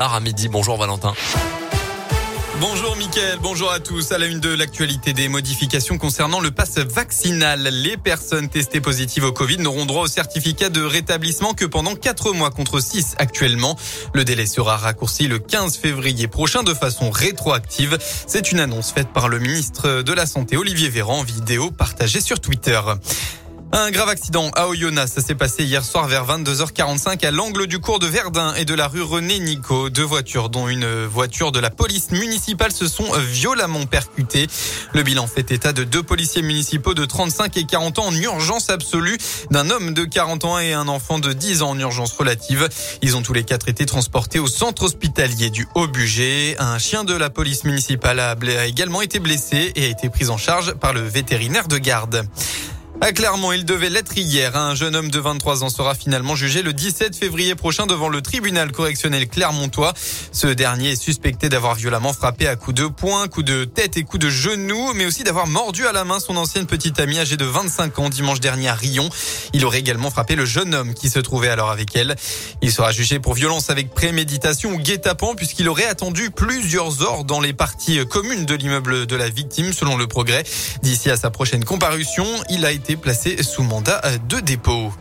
à midi. Bonjour Valentin. Bonjour Mickaël, bonjour à tous. À la une de l'actualité des modifications concernant le pass vaccinal. Les personnes testées positives au Covid n'auront droit au certificat de rétablissement que pendant 4 mois contre 6 actuellement. Le délai sera raccourci le 15 février prochain de façon rétroactive. C'est une annonce faite par le ministre de la Santé Olivier Véran, vidéo partagée sur Twitter. Un grave accident à Oyonnax, ça s'est passé hier soir vers 22h45 à l'angle du cours de Verdun et de la rue René Nico. Deux voitures, dont une voiture de la police municipale, se sont violemment percutées. Le bilan fait état de deux policiers municipaux de 35 et 40 ans en urgence absolue, d'un homme de 40 ans et un enfant de 10 ans en urgence relative. Ils ont tous les quatre été transportés au centre hospitalier du Haut-Bugé. Un chien de la police municipale a également été blessé et a été pris en charge par le vétérinaire de garde. À Clermont, il devait l'être hier. Un jeune homme de 23 ans sera finalement jugé le 17 février prochain devant le tribunal correctionnel clermontois. Ce dernier est suspecté d'avoir violemment frappé à coups de poing, coups de tête et coups de genoux, mais aussi d'avoir mordu à la main son ancienne petite amie âgée de 25 ans dimanche dernier à Rion. Il aurait également frappé le jeune homme qui se trouvait alors avec elle. Il sera jugé pour violence avec préméditation ou guet-apens puisqu'il aurait attendu plusieurs heures dans les parties communes de l'immeuble de la victime selon le progrès. D'ici à sa prochaine comparution, il a été placé sous mandat de dépôt.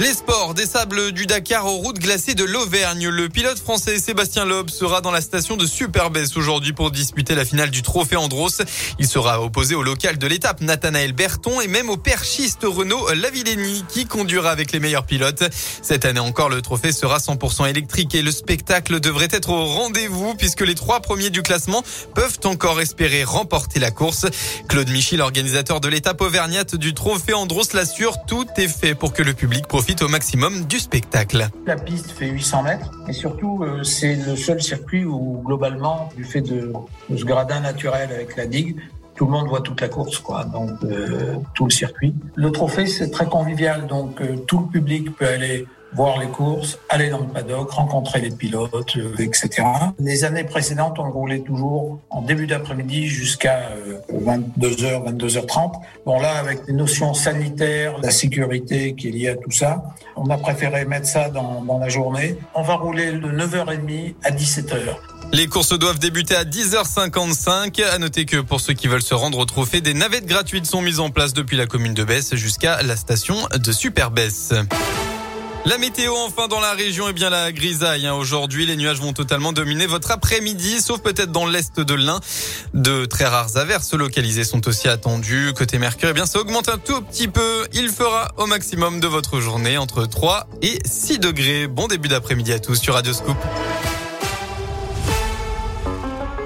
Les sports, des sables du Dakar aux routes glacées de l'Auvergne. Le pilote français Sébastien Loeb sera dans la station de Superbès aujourd'hui pour disputer la finale du trophée Andros. Il sera opposé au local de l'étape Nathanaël Berton et même au perchiste Renaud Lavillenie qui conduira avec les meilleurs pilotes. Cette année encore, le trophée sera 100% électrique et le spectacle devrait être au rendez-vous puisque les trois premiers du classement peuvent encore espérer remporter la course. Claude Michy, l'organisateur de l'étape auvergnate du trophée Andros, l'assure, tout est fait pour que le public profite au maximum du spectacle. La piste fait 800 mètres et surtout euh, c'est le seul circuit où globalement, du fait de, ce gradin naturel avec la digue, tout le monde voit toute la course, quoi. Donc euh, tout le circuit. Le trophée c'est très convivial, donc euh, tout le public peut aller voir les courses, aller dans le paddock, rencontrer les pilotes, euh, etc. Les années précédentes, on roulait toujours en début d'après-midi jusqu'à 22h, euh, 22h30. Bon là, avec les notions sanitaires, la sécurité qui est liée à tout ça, on a préféré mettre ça dans, la journée. On va rouler de 9h30 à 17h. Les courses doivent débuter à 10h55. À noter que pour ceux qui veulent se rendre au trophée, des navettes gratuites sont mises en place depuis la commune de Besse jusqu'à la station de Super Besse. La météo enfin dans la région est bien la grisaille. Hein. Aujourd'hui, les nuages vont totalement dominer votre après-midi, sauf peut-être dans l'est de l'Ain. De très rares averses localisées sont aussi attendues. Côté Mercure, eh bien ça augmente un tout petit peu. Il fera au maximum de votre journée entre 3 et 6 degrés. Bon début d'après-midi à tous sur Radio Scoop.